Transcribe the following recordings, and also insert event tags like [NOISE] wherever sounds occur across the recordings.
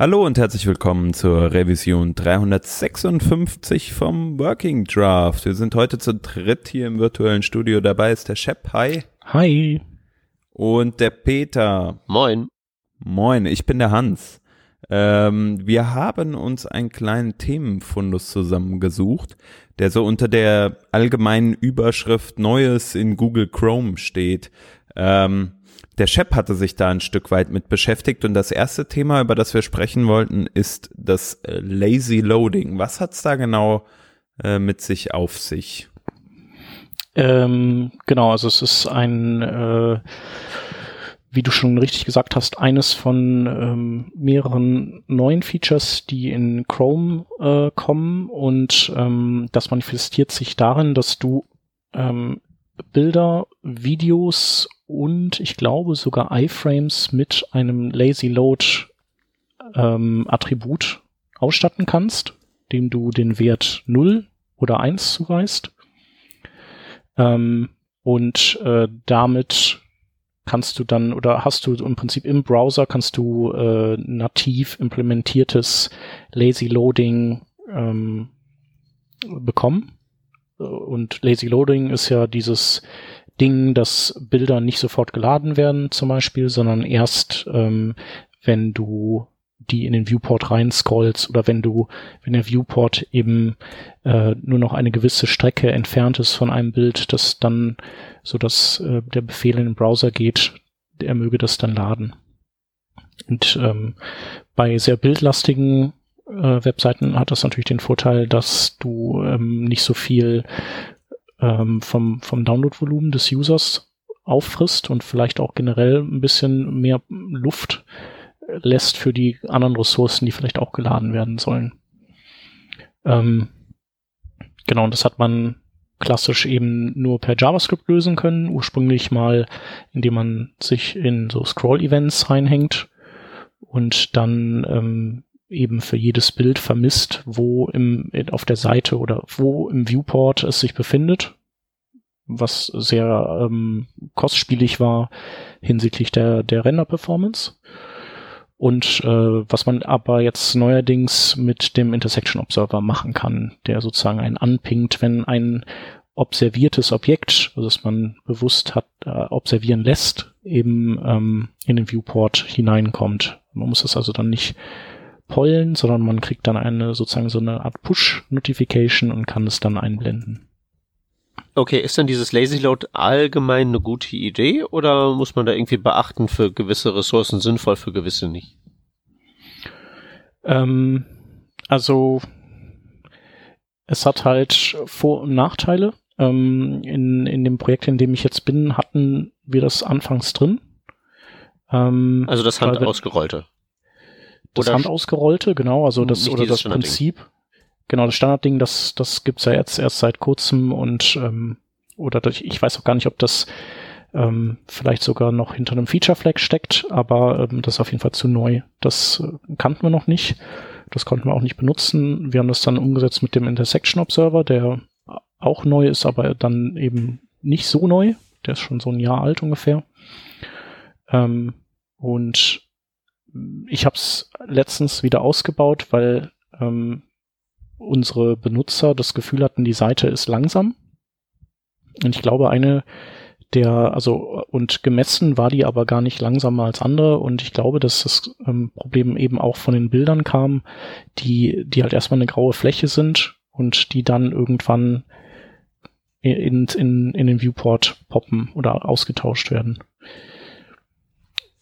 Hallo und herzlich willkommen zur Revision 356 vom Working Draft. Wir sind heute zu dritt hier im virtuellen Studio. Dabei ist der Shep. Hi. Hi. Und der Peter. Moin. Moin, ich bin der Hans. Ähm, wir haben uns einen kleinen Themenfundus zusammengesucht, der so unter der allgemeinen Überschrift Neues in Google Chrome steht. Ähm, der Shep hatte sich da ein Stück weit mit beschäftigt und das erste Thema, über das wir sprechen wollten, ist das äh, Lazy Loading. Was hat's da genau äh, mit sich auf sich? Ähm, genau, also es ist ein, äh, wie du schon richtig gesagt hast, eines von ähm, mehreren neuen Features, die in Chrome äh, kommen und ähm, das manifestiert sich darin, dass du ähm, Bilder, Videos und ich glaube sogar iFrames mit einem Lazy Load ähm, Attribut ausstatten kannst, dem du den Wert 0 oder 1 zuweist. Ähm, und äh, damit kannst du dann oder hast du im Prinzip im Browser kannst du äh, nativ implementiertes Lazy Loading ähm, bekommen. Und Lazy Loading ist ja dieses Ding, dass Bilder nicht sofort geladen werden zum Beispiel, sondern erst, ähm, wenn du die in den Viewport rein scrollst oder wenn du, wenn der Viewport eben äh, nur noch eine gewisse Strecke entfernt ist von einem Bild, dass dann so dass äh, der Befehl in den Browser geht, er möge das dann laden. Und ähm, bei sehr bildlastigen äh, Webseiten hat das natürlich den Vorteil, dass du ähm, nicht so viel ähm, vom, vom Downloadvolumen des Users auffrisst und vielleicht auch generell ein bisschen mehr Luft lässt für die anderen Ressourcen, die vielleicht auch geladen werden sollen. Ähm, genau, und das hat man klassisch eben nur per JavaScript lösen können, ursprünglich mal, indem man sich in so Scroll-Events reinhängt und dann ähm, eben für jedes Bild vermisst, wo im, auf der Seite oder wo im Viewport es sich befindet, was sehr ähm, kostspielig war hinsichtlich der, der Render-Performance. Und äh, was man aber jetzt neuerdings mit dem Intersection Observer machen kann, der sozusagen einen anpingt, wenn ein observiertes Objekt, also das man bewusst hat, äh, observieren lässt, eben ähm, in den Viewport hineinkommt. Man muss es also dann nicht pollen, sondern man kriegt dann eine sozusagen so eine Art Push-Notification und kann es dann einblenden. Okay, ist denn dieses Lazy Load allgemein eine gute Idee oder muss man da irgendwie beachten, für gewisse Ressourcen sinnvoll, für gewisse nicht? Ähm, also es hat halt Vor- und Nachteile. Ähm, in, in dem Projekt, in dem ich jetzt bin, hatten wir das anfangs drin. Ähm, also das Hand ausgerollte. Das Handausgerollte, genau, also das oder das Prinzip. Genau, das Standardding, das, das gibt's ja jetzt erst seit kurzem und ähm, oder durch, ich weiß auch gar nicht, ob das ähm, vielleicht sogar noch hinter einem Feature Flag steckt, aber ähm, das ist auf jeden Fall zu neu. Das äh, kannten wir noch nicht. Das konnten wir auch nicht benutzen. Wir haben das dann umgesetzt mit dem Intersection Observer, der auch neu ist, aber dann eben nicht so neu. Der ist schon so ein Jahr alt ungefähr. Ähm, und ich habe es letztens wieder ausgebaut, weil ähm, unsere Benutzer das Gefühl hatten, die Seite ist langsam. Und ich glaube, eine der, also und gemessen war die aber gar nicht langsamer als andere und ich glaube, dass das ähm, Problem eben auch von den Bildern kam, die, die halt erstmal eine graue Fläche sind und die dann irgendwann in, in, in den Viewport poppen oder ausgetauscht werden.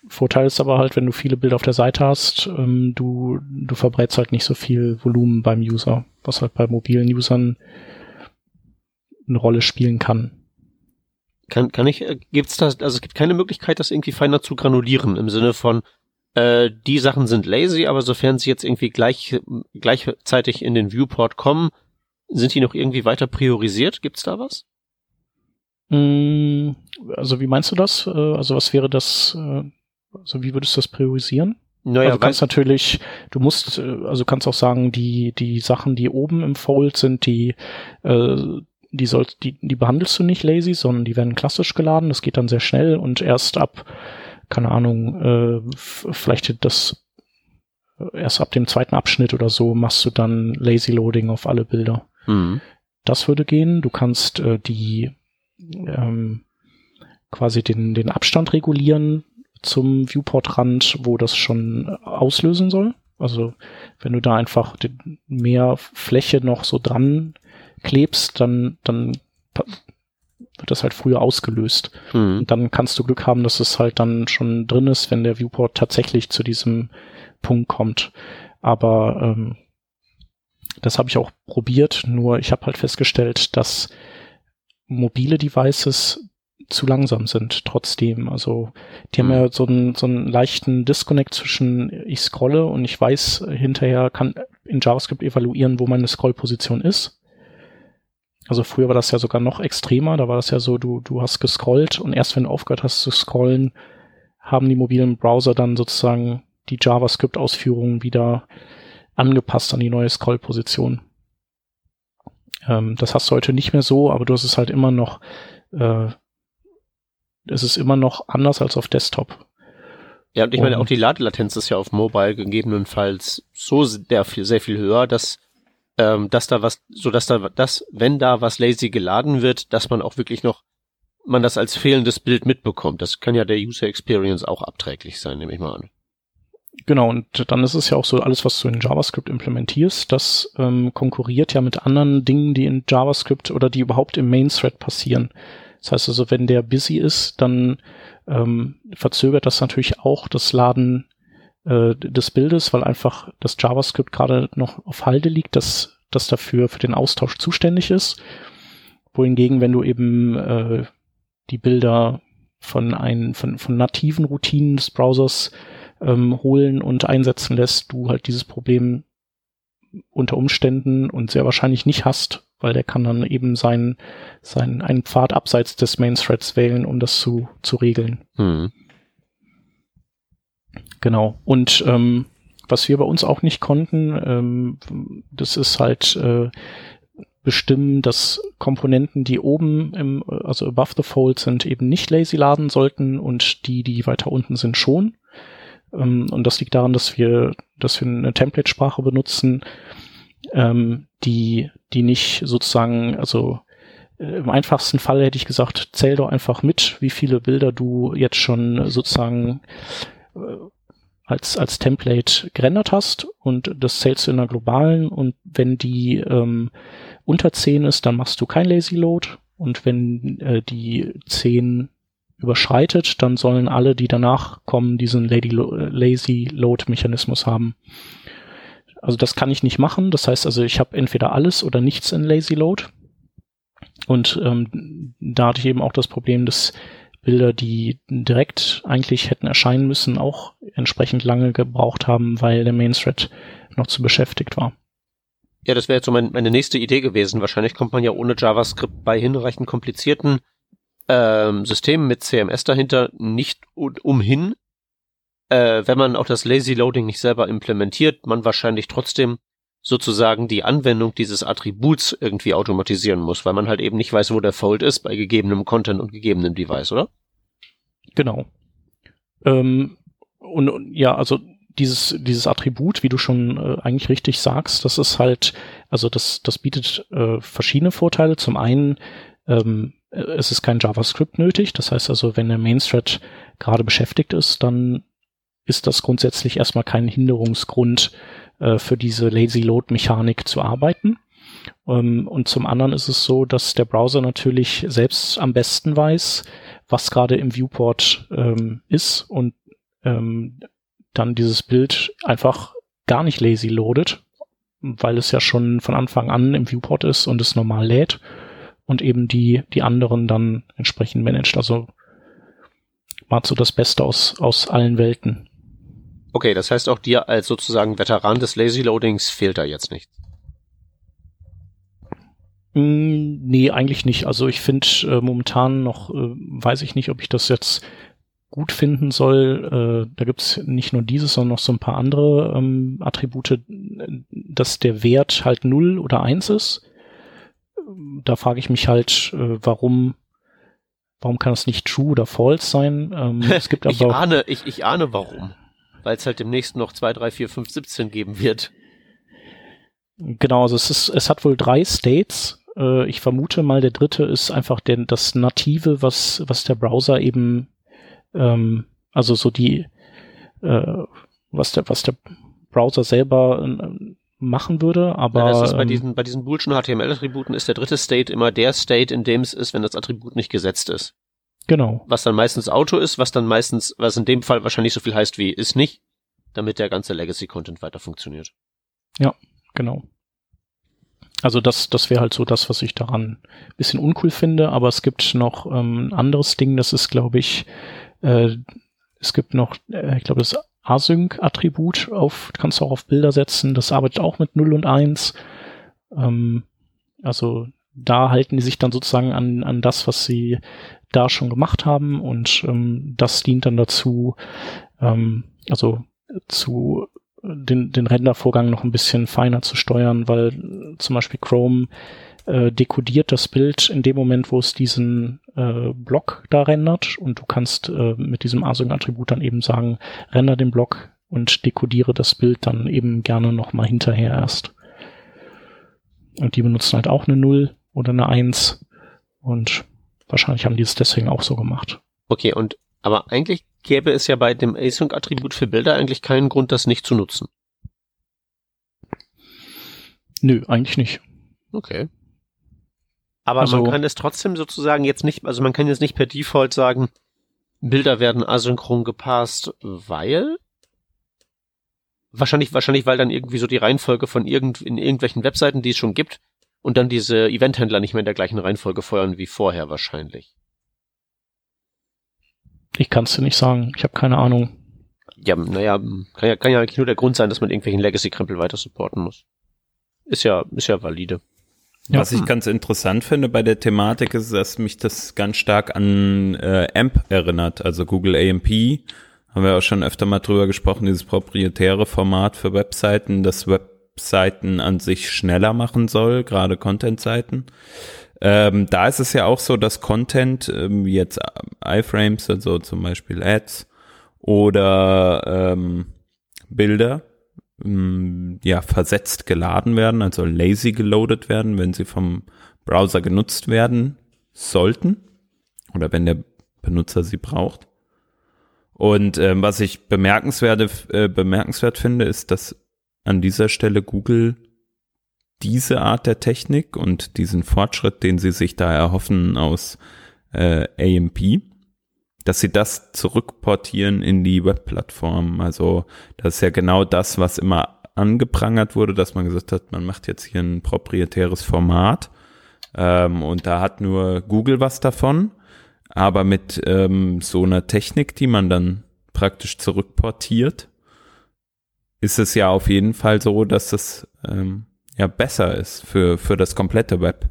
Vorteil ist aber halt, wenn du viele Bilder auf der Seite hast, ähm, du, du verbrätst halt nicht so viel Volumen beim User, was halt bei mobilen Usern eine Rolle spielen kann. Kann, kann ich, äh, gibt's da, also es gibt keine Möglichkeit, das irgendwie feiner zu granulieren, im Sinne von, äh, die Sachen sind lazy, aber sofern sie jetzt irgendwie gleich, gleichzeitig in den Viewport kommen, sind die noch irgendwie weiter priorisiert? Gibt's da was? Mm, also wie meinst du das? Äh, also was wäre das, äh, also wie würdest du das priorisieren? Naja, also du kannst natürlich, du musst, äh, also kannst auch sagen, die, die Sachen, die oben im Fold sind, die, äh, die sollst, die, die behandelst du nicht lazy, sondern die werden klassisch geladen. Das geht dann sehr schnell und erst ab, keine Ahnung, äh, vielleicht das erst ab dem zweiten Abschnitt oder so machst du dann Lazy Loading auf alle Bilder. Mhm. Das würde gehen. Du kannst äh, die ähm, quasi den, den Abstand regulieren zum Viewport-Rand, wo das schon auslösen soll. Also wenn du da einfach mehr Fläche noch so dran klebst, dann, dann wird das halt früher ausgelöst. Mhm. Und dann kannst du Glück haben, dass es halt dann schon drin ist, wenn der Viewport tatsächlich zu diesem Punkt kommt. Aber ähm, das habe ich auch probiert, nur ich habe halt festgestellt, dass mobile Devices zu langsam sind trotzdem. Also die haben Mhm. ja so einen, so einen leichten Disconnect zwischen ich scrolle und ich weiß hinterher kann in JavaScript evaluieren, wo meine Scrollposition ist. Also früher war das ja sogar noch extremer, da war das ja so, du, du hast gescrollt und erst wenn du aufgehört hast zu scrollen, haben die mobilen Browser dann sozusagen die JavaScript-Ausführungen wieder angepasst an die neue Scrollposition. Ähm, das hast du heute nicht mehr so, aber du hast es halt immer noch, äh, es ist immer noch anders als auf Desktop. Ja, und ich meine, Und- auch die Ladelatenz ist ja auf Mobile gegebenenfalls so sehr viel, sehr viel höher, dass, ähm, dass da was, so dass da, dass, wenn da was lazy geladen wird, dass man auch wirklich noch, man das als fehlendes Bild mitbekommt. Das kann ja der User Experience auch abträglich sein, nehme ich mal an. Genau, und dann ist es ja auch so, alles, was du in JavaScript implementierst, das ähm, konkurriert ja mit anderen Dingen, die in JavaScript oder die überhaupt im Main-Thread passieren. Das heißt also, wenn der busy ist, dann ähm, verzögert das natürlich auch das Laden äh, des Bildes, weil einfach das JavaScript gerade noch auf Halde liegt, das, das dafür für den Austausch zuständig ist. Wohingegen, wenn du eben äh, die Bilder von, ein, von, von nativen Routinen des Browsers ähm, holen und einsetzen lässt, du halt dieses Problem unter Umständen und sehr wahrscheinlich nicht hast, weil der kann dann eben seinen, seinen einen Pfad abseits des Main Threads wählen, um das zu, zu regeln. Hm. Genau. Und ähm, was wir bei uns auch nicht konnten, ähm, das ist halt äh, bestimmen, dass Komponenten, die oben im, also above the fold sind, eben nicht lazy laden sollten und die, die weiter unten sind, schon. Ähm, und das liegt daran, dass wir, dass wir eine Template-Sprache benutzen, ähm, die, die nicht sozusagen, also äh, im einfachsten Fall hätte ich gesagt, zähl doch einfach mit, wie viele Bilder du jetzt schon sozusagen äh, als, als Template gerendert hast. Und das zählst du in einer globalen. Und wenn die ähm, unter 10 ist, dann machst du kein Lazy Load. Und wenn äh, die 10 überschreitet, dann sollen alle, die danach kommen, diesen Lady Lo Lazy Load Mechanismus haben. Also das kann ich nicht machen. Das heißt also, ich habe entweder alles oder nichts in Lazy Load. Und ähm, da hatte ich eben auch das Problem, dass Bilder, die direkt eigentlich hätten erscheinen müssen, auch entsprechend lange gebraucht haben, weil der Main Thread noch zu beschäftigt war. Ja, das wäre jetzt so mein, meine nächste Idee gewesen. Wahrscheinlich kommt man ja ohne JavaScript bei hinreichend komplizierten ähm, Systemen mit CMS dahinter nicht umhin, äh, wenn man auch das Lazy Loading nicht selber implementiert, man wahrscheinlich trotzdem sozusagen die Anwendung dieses Attributs irgendwie automatisieren muss, weil man halt eben nicht weiß, wo der Fold ist bei gegebenem Content und gegebenem Device, oder? Genau. Ähm, und, und ja, also dieses, dieses Attribut, wie du schon äh, eigentlich richtig sagst, das ist halt, also das, das bietet äh, verschiedene Vorteile. Zum einen, ähm, es ist kein JavaScript nötig. Das heißt also, wenn der Main Thread gerade beschäftigt ist, dann ist das grundsätzlich erstmal kein Hinderungsgrund äh, für diese Lazy Load Mechanik zu arbeiten. Ähm, und zum anderen ist es so, dass der Browser natürlich selbst am besten weiß, was gerade im Viewport ähm, ist und ähm, dann dieses Bild einfach gar nicht lazy loadet, weil es ja schon von Anfang an im Viewport ist und es normal lädt und eben die, die anderen dann entsprechend managt. Also macht so das Beste aus, aus allen Welten. Okay, das heißt auch dir als sozusagen Veteran des Lazy Loadings fehlt da jetzt nichts. Mm, Nee, eigentlich nicht. Also ich finde äh, momentan noch, äh, weiß ich nicht, ob ich das jetzt gut finden soll. Äh, da gibt's nicht nur dieses, sondern noch so ein paar andere ähm, Attribute, dass der Wert halt null oder eins ist. Da frage ich mich halt, äh, warum, warum kann es nicht true oder false sein? Ähm, [LAUGHS] es gibt ich aber auch, ahne, ich, ich ahne warum. Weil es halt demnächst noch 2, 3, 4, 5, 17 geben wird. Genau, also es ist, es hat wohl drei States. Äh, ich vermute mal, der dritte ist einfach der, das Native, was, was der Browser eben, ähm, also so die, äh, was der, was der Browser selber äh, machen würde, aber. Ja, das ist bei ähm, diesen, bei diesen Boolschen HTML-Attributen ist der dritte State immer der State, in dem es ist, wenn das Attribut nicht gesetzt ist. Genau. Was dann meistens Auto ist, was dann meistens, was in dem Fall wahrscheinlich so viel heißt wie ist nicht, damit der ganze Legacy-Content weiter funktioniert. Ja, genau. Also das, das wäre halt so das, was ich daran bisschen uncool finde, aber es gibt noch ähm, ein anderes Ding, das ist, glaube ich, äh, es gibt noch, äh, ich glaube, das Async-Attribut auf, kannst du auch auf Bilder setzen, das arbeitet auch mit 0 und 1. Ähm, also da halten die sich dann sozusagen an, an das, was sie da schon gemacht haben und ähm, das dient dann dazu, ähm, also zu den, den Rendervorgang noch ein bisschen feiner zu steuern, weil zum Beispiel Chrome äh, dekodiert das Bild in dem Moment, wo es diesen äh, Block da rendert und du kannst äh, mit diesem Async-Attribut dann eben sagen, render den Block und dekodiere das Bild dann eben gerne nochmal hinterher erst. Und die benutzen halt auch eine 0 oder eine 1 und wahrscheinlich haben die es deswegen auch so gemacht. Okay, und aber eigentlich gäbe es ja bei dem Async-Attribut für Bilder eigentlich keinen Grund, das nicht zu nutzen. Nö, eigentlich nicht. Okay. Aber also, man kann es trotzdem sozusagen jetzt nicht, also man kann jetzt nicht per Default sagen, Bilder werden asynchron gepasst, weil wahrscheinlich, wahrscheinlich, weil dann irgendwie so die Reihenfolge von irgend, in irgendwelchen Webseiten, die es schon gibt, und dann diese Eventhändler nicht mehr in der gleichen Reihenfolge feuern wie vorher wahrscheinlich. Ich kann es dir nicht sagen. Ich habe keine Ahnung. Ja, naja, kann ja, kann ja nur der Grund sein, dass man irgendwelchen Legacy-Krempel weiter supporten muss. Ist ja, ist ja valide. Ja. Was ich ganz interessant finde bei der Thematik ist, dass mich das ganz stark an äh, AMP erinnert, also Google AMP. Haben wir auch schon öfter mal drüber gesprochen, dieses proprietäre Format für Webseiten, das Webseiten an sich schneller machen soll, gerade Content-Seiten. Ähm, da ist es ja auch so, dass Content, ähm, jetzt iFrames, also zum Beispiel Ads oder ähm, Bilder, ähm, ja, versetzt geladen werden, also lazy geloadet werden, wenn sie vom Browser genutzt werden sollten oder wenn der Benutzer sie braucht. Und ähm, was ich bemerkenswert, äh, bemerkenswert finde, ist, dass an dieser Stelle Google diese Art der Technik und diesen Fortschritt, den sie sich da erhoffen aus äh, AMP, dass sie das zurückportieren in die Webplattform. Also das ist ja genau das, was immer angeprangert wurde, dass man gesagt hat, man macht jetzt hier ein proprietäres Format ähm, und da hat nur Google was davon. Aber mit ähm, so einer Technik, die man dann praktisch zurückportiert, ist es ja auf jeden Fall so, dass es ähm, ja besser ist für, für das komplette Web.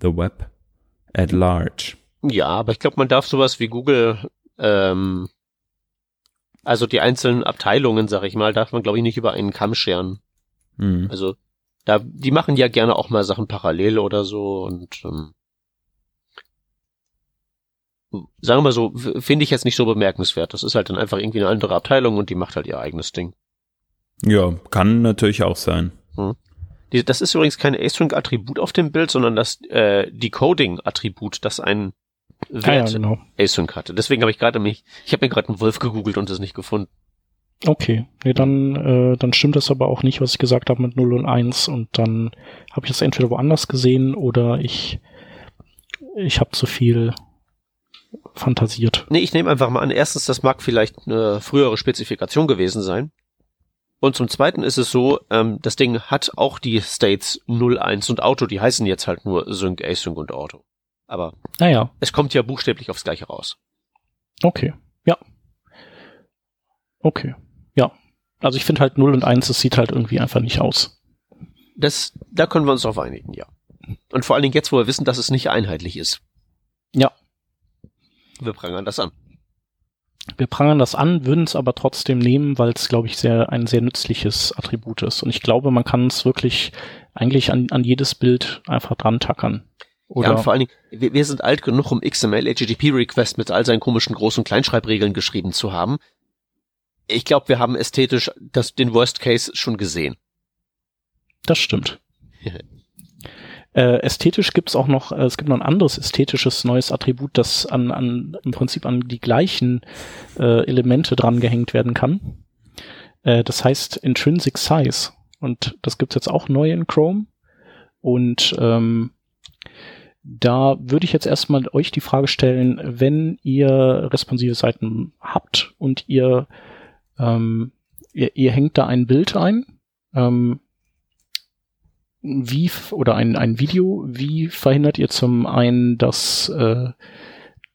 The Web at large. Ja, aber ich glaube, man darf sowas wie Google, ähm, also die einzelnen Abteilungen, sag ich mal, darf man, glaube ich, nicht über einen Kamm scheren. Mhm. Also, da, die machen ja gerne auch mal Sachen parallel oder so und ähm, sagen wir mal so, finde ich jetzt nicht so bemerkenswert. Das ist halt dann einfach irgendwie eine andere Abteilung und die macht halt ihr eigenes Ding. Ja, kann natürlich auch sein. Hm. Die, das ist übrigens kein Async-Attribut auf dem Bild, sondern das äh, Decoding-Attribut, das ein Wert ah, ja, genau. Async hatte. Deswegen habe ich gerade mich, ich habe mir gerade einen Wolf gegoogelt und es nicht gefunden. Okay, nee, dann, äh, dann stimmt das aber auch nicht, was ich gesagt habe mit 0 und 1 und dann habe ich das entweder woanders gesehen oder ich, ich habe zu viel fantasiert. Nee, ich nehme einfach mal an, erstens, das mag vielleicht eine frühere Spezifikation gewesen sein. Und zum Zweiten ist es so, ähm, das Ding hat auch die States 0, 1 und Auto, die heißen jetzt halt nur Sync, Async und Auto. Aber naja. es kommt ja buchstäblich aufs Gleiche raus. Okay, ja. Okay, ja. Also ich finde halt 0 und 1, es sieht halt irgendwie einfach nicht aus. Das, da können wir uns drauf einigen, ja. Und vor allen Dingen jetzt, wo wir wissen, dass es nicht einheitlich ist. Ja. Wir prangern das an. Wir prangern das an, würden es aber trotzdem nehmen, weil es, glaube ich, sehr ein sehr nützliches Attribut ist. Und ich glaube, man kann es wirklich eigentlich an, an jedes Bild einfach dran tackern. Oder ja, und vor allen Dingen, wir, wir sind alt genug, um XML HTTP Request mit all seinen komischen großen Kleinschreibregeln geschrieben zu haben. ich glaube, wir haben ästhetisch das, den Worst Case schon gesehen. Das stimmt. [LAUGHS] Äh, ästhetisch gibt's auch noch, äh, es gibt noch ein anderes ästhetisches neues Attribut, das an, an im Prinzip an die gleichen äh, Elemente dran gehängt werden kann. Äh, das heißt Intrinsic Size. Und das gibt's jetzt auch neu in Chrome. Und ähm, da würde ich jetzt erstmal euch die Frage stellen, wenn ihr responsive Seiten habt und ihr, ähm, ihr, ihr hängt da ein Bild ein, ähm, wie oder ein, ein Video, wie verhindert ihr zum einen, dass, äh,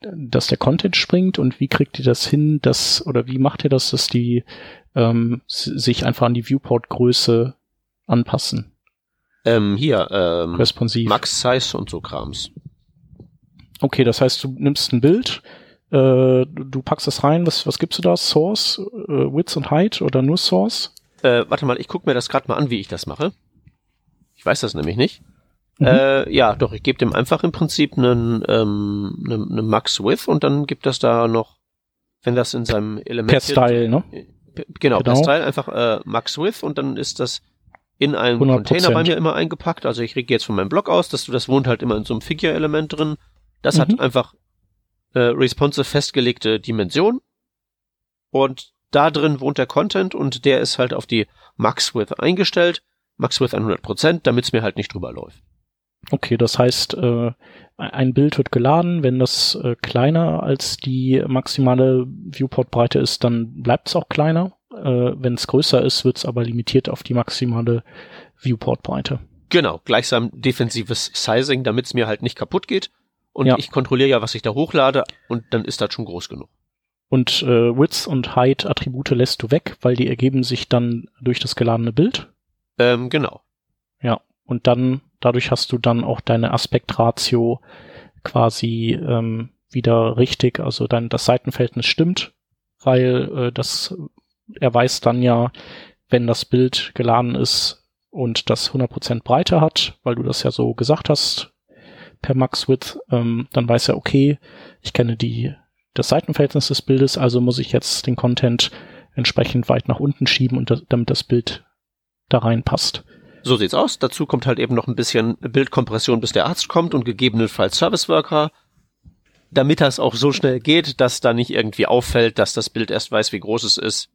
dass der Content springt und wie kriegt ihr das hin, dass oder wie macht ihr das, dass die ähm, sich einfach an die Viewport-Größe anpassen? Ähm, hier, ähm, Responsiv. Max Size und so Krams. Okay, das heißt, du nimmst ein Bild, äh, du packst das rein, was, was gibst du da? Source, äh, Width und Height oder nur Source? Äh, warte mal, ich guck mir das gerade mal an, wie ich das mache. Ich weiß das nämlich nicht. Mhm. Äh, ja, doch, ich gebe dem einfach im Prinzip einen, ähm, einen, einen Max Width und dann gibt das da noch, wenn das in seinem Element Per Style, ne? Genau, per Genau. Style einfach äh, Max Width und dann ist das in einem 100%. Container bei mir immer eingepackt. Also ich rege jetzt von meinem Blog aus, dass du das wohnt halt immer in so einem Figure-Element drin. Das Mhm. hat einfach äh, responsive festgelegte Dimension und da drin wohnt der Content und der ist halt auf die Max Width eingestellt. Max Width 100%, damit es mir halt nicht drüber läuft. Okay, das heißt, äh, ein Bild wird geladen, wenn das äh, kleiner als die maximale Viewport-Breite ist, dann bleibt es auch kleiner. Äh, wenn es größer ist, wird es aber limitiert auf die maximale Viewport-Breite. Genau, gleichsam defensives Sizing, damit es mir halt nicht kaputt geht. Und Ja. ich kontrolliere ja, was ich da hochlade und dann ist das schon groß genug. Und äh, Width und Height Attribute lässt du weg, weil die ergeben sich dann durch das geladene Bild. Ähm, genau. Ja. Und dann, dadurch hast du dann auch deine Aspektratio quasi ähm, wieder richtig, also dann das Seitenverhältnis stimmt, weil äh, das er weiß dann ja, wenn das Bild geladen ist und das 100% Breite hat, weil du das ja so gesagt hast per Max Width, ähm, dann weiß er, okay, ich kenne die das Seitenverhältnis des Bildes, also muss ich jetzt den Content entsprechend weit nach unten schieben und das, damit das Bild da reinpasst. So sieht's aus. Dazu kommt halt eben noch ein bisschen Bildkompression, bis der Arzt kommt und gegebenenfalls Service Worker, damit das auch so schnell geht, dass da nicht irgendwie auffällt, dass das Bild erst weiß, wie groß es ist,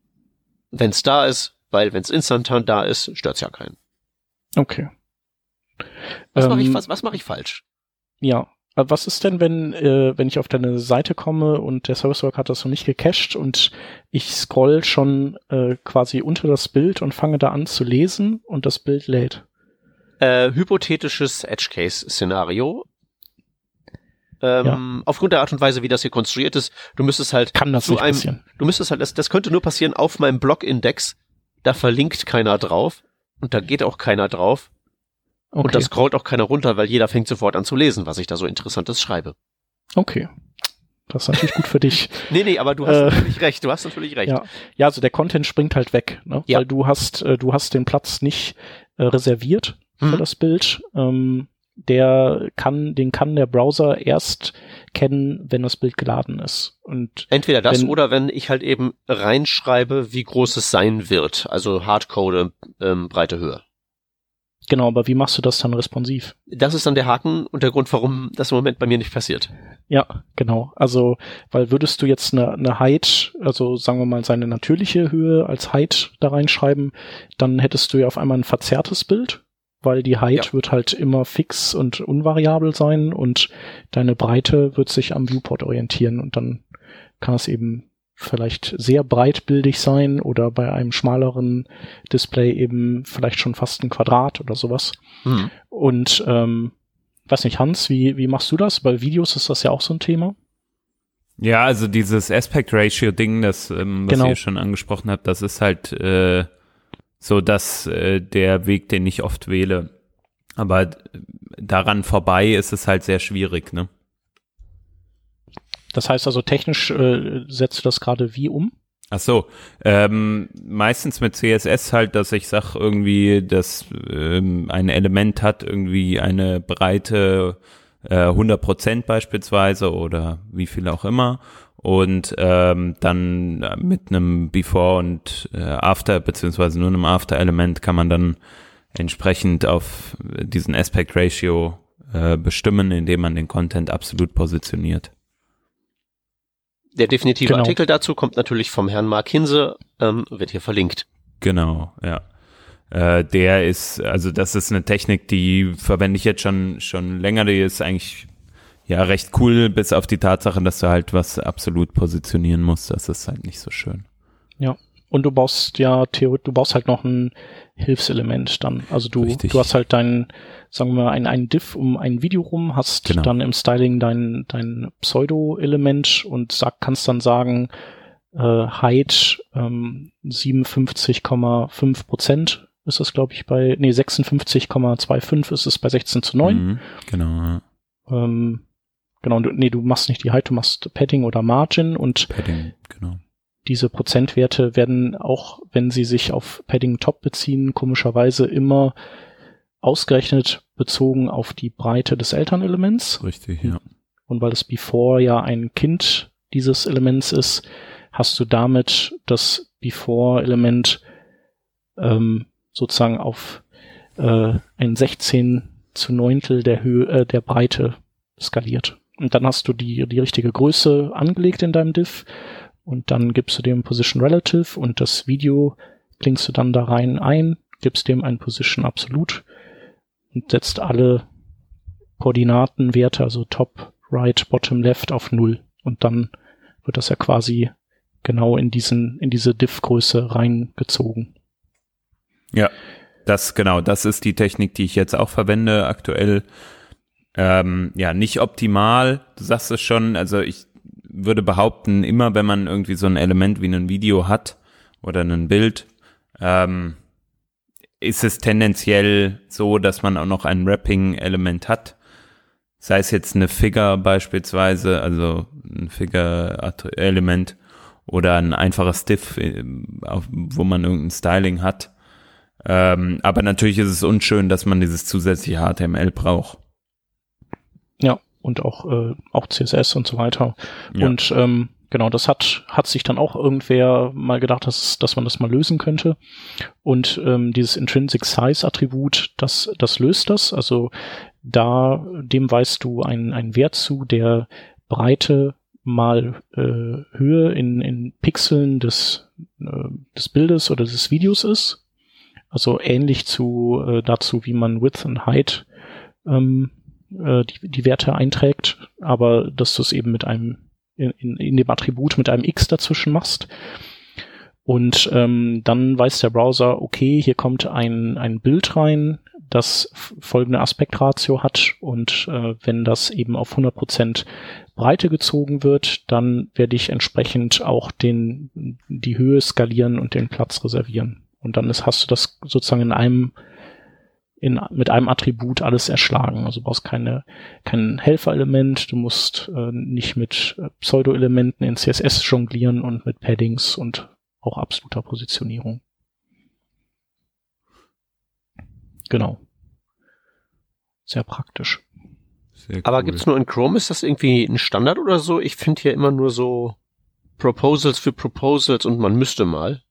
wenn's da ist, weil wenn's instantan da ist, stört's ja keinen. Okay. Was mache ich, Ähm, was, was mach ich falsch? Ja. Was ist denn, wenn, äh, wenn ich auf deine Seite komme und der Service Worker hat das noch nicht gecached und ich scroll schon äh, quasi unter das Bild und fange da an zu lesen und das Bild lädt? Äh, hypothetisches Edge Case Szenario. Ähm, Aufgrund der Art und Weise, wie das hier konstruiert ist, du müsstest halt Kann das zu nicht einem, passieren? du müsstest halt, das, das könnte nur passieren auf meinem Blog-Index. Da verlinkt keiner drauf und da geht auch keiner drauf Okay. und da scrollt auch keiner runter, weil jeder fängt sofort an zu lesen, was ich da so Interessantes schreibe. okay. Das ist natürlich gut für dich. [LAUGHS] Nee, nee, aber du hast Äh, natürlich recht, du hast natürlich recht. Ja, ja, also der Content springt halt weg, ne? Ja. weil du hast, äh, du hast den Platz nicht äh, reserviert für Mhm. das Bild. Ähm, der kann, den kann der Browser erst kennen, wenn das Bild geladen ist. Und Entweder das Wenn- oder wenn ich halt eben reinschreibe, wie groß es sein wird, also Hardcode, ähm, breite Höhe. Genau, aber wie machst du das dann responsiv? Das ist dann der Haken und der Grund, warum das im Moment bei mir nicht passiert. Ja, genau. Also, weil würdest du jetzt eine, eine Height, also sagen wir mal seine natürliche Höhe als Height da reinschreiben, dann hättest du ja auf einmal ein verzerrtes Bild, weil die Height Ja. wird halt immer fix und unvariabel sein und deine Breite wird sich am Viewport orientieren und dann kann es eben vielleicht sehr breitbildig sein oder bei einem schmaleren Display eben vielleicht schon fast ein Quadrat oder sowas. Hm. Und ähm, weiß nicht, Hans, wie, wie machst du das? Bei Videos ist das ja auch so ein Thema. Ja, also dieses Aspect Ratio Ding, das ähm, was Genau. ihr schon angesprochen habt, das ist halt äh, so, dass äh, der Weg, den ich oft wähle. Aber daran vorbei ist es halt sehr schwierig, ne? Das heißt also technisch äh, setzt du das gerade wie um? Ach so, ähm, meistens mit CSS halt, dass ich sag irgendwie, dass ähm, ein Element hat irgendwie eine Breite äh, 100% beispielsweise oder wie viel auch immer und ähm, dann mit einem Before und äh, After beziehungsweise nur einem After-Element kann man dann entsprechend auf diesen Aspect Ratio äh, bestimmen, indem man den Content absolut positioniert. Der definitive genau. Artikel dazu kommt natürlich vom Herrn Mark Hinse, ähm, wird hier verlinkt. Genau, ja. Äh, der ist, also das ist eine Technik, die verwende ich jetzt schon schon länger. Die ist eigentlich ja recht cool, bis auf die Tatsache, dass du halt was absolut positionieren musst. Das ist halt nicht so schön. Ja. Und du baust ja theoretisch, du baust halt noch ein Hilfselement dann. Also du, Richtig. du hast halt dein, sagen wir mal, ein, ein Diff um ein Video rum, hast genau. dann im Styling dein, dein Pseudo-Element und sag, kannst dann sagen, äh, Height ähm, 57,5 Prozent ist es, glaube ich, bei, nee, 56,25 ist es bei 16 zu 9. Mhm, genau. Ähm, genau, du, nee, du machst nicht die Height, du machst Padding oder Margin und Padding, genau diese Prozentwerte werden auch, wenn sie sich auf Padding Top beziehen, komischerweise immer ausgerechnet bezogen auf die Breite des Elternelements. Richtig, ja. Und weil das Before ja ein Kind dieses Elements ist, hast du damit das Before-Element ähm, sozusagen auf äh, ein 16 zu Neuntel der Höhe äh, der Breite skaliert. Und dann hast du die, die richtige Größe angelegt in deinem Diff und dann gibst du dem Position Relative und das Video klingst du dann da rein ein, gibst dem ein Position Absolut und setzt alle Koordinatenwerte, also Top, Right, Bottom, Left auf Null und dann wird das ja quasi genau in diesen, in diese Diff-Größe reingezogen. Ja, das genau, das ist die Technik, die ich jetzt auch verwende aktuell. Ähm, ja, nicht optimal, du sagst es schon, also ich würde behaupten, immer wenn man irgendwie so ein Element wie ein Video hat oder ein Bild, ähm, ist es tendenziell so, dass man auch noch ein Wrapping-Element hat. Sei es jetzt eine Figure beispielsweise, also ein Figure-Element oder ein einfaches Diff, äh, wo man irgendein Styling hat. Ähm, aber natürlich ist es unschön, dass man dieses zusätzliche HTML braucht. Und auch, äh, auch CSS und so weiter. Ja. Und ähm, genau, das hat, hat sich dann auch irgendwer mal gedacht, dass, dass man das mal lösen könnte. Und ähm, dieses Intrinsic Size Attribut, das, das löst das. Also da, dem weißt du einen, einen Wert zu, der Breite mal äh, Höhe in, in Pixeln des, äh, des Bildes oder des Videos ist. Also ähnlich zu äh, dazu, wie man Width und Height ähm, äh, die, die Werte einträgt, aber dass du es eben mit einem, in, in, dem Attribut mit einem X dazwischen machst. Und ähm, dann weiß der Browser, okay, hier kommt ein, ein Bild rein, das folgende Aspektratio hat und äh, wenn das eben auf 100% Breite gezogen wird, dann werde ich entsprechend auch den, die Höhe skalieren und den Platz reservieren. Und dann ist, hast du das sozusagen in einem in, mit einem Attribut alles erschlagen. Also du brauchst keine, kein Helferelement, du musst äh, nicht mit äh, Pseudo-Elementen in CSS jonglieren und mit Paddings und auch absoluter Positionierung. Genau. Sehr praktisch. Sehr cool. Aber gibt's nur in Chrome, ist das irgendwie ein Standard oder so? Ich finde hier immer nur so Proposals für Proposals und man müsste mal.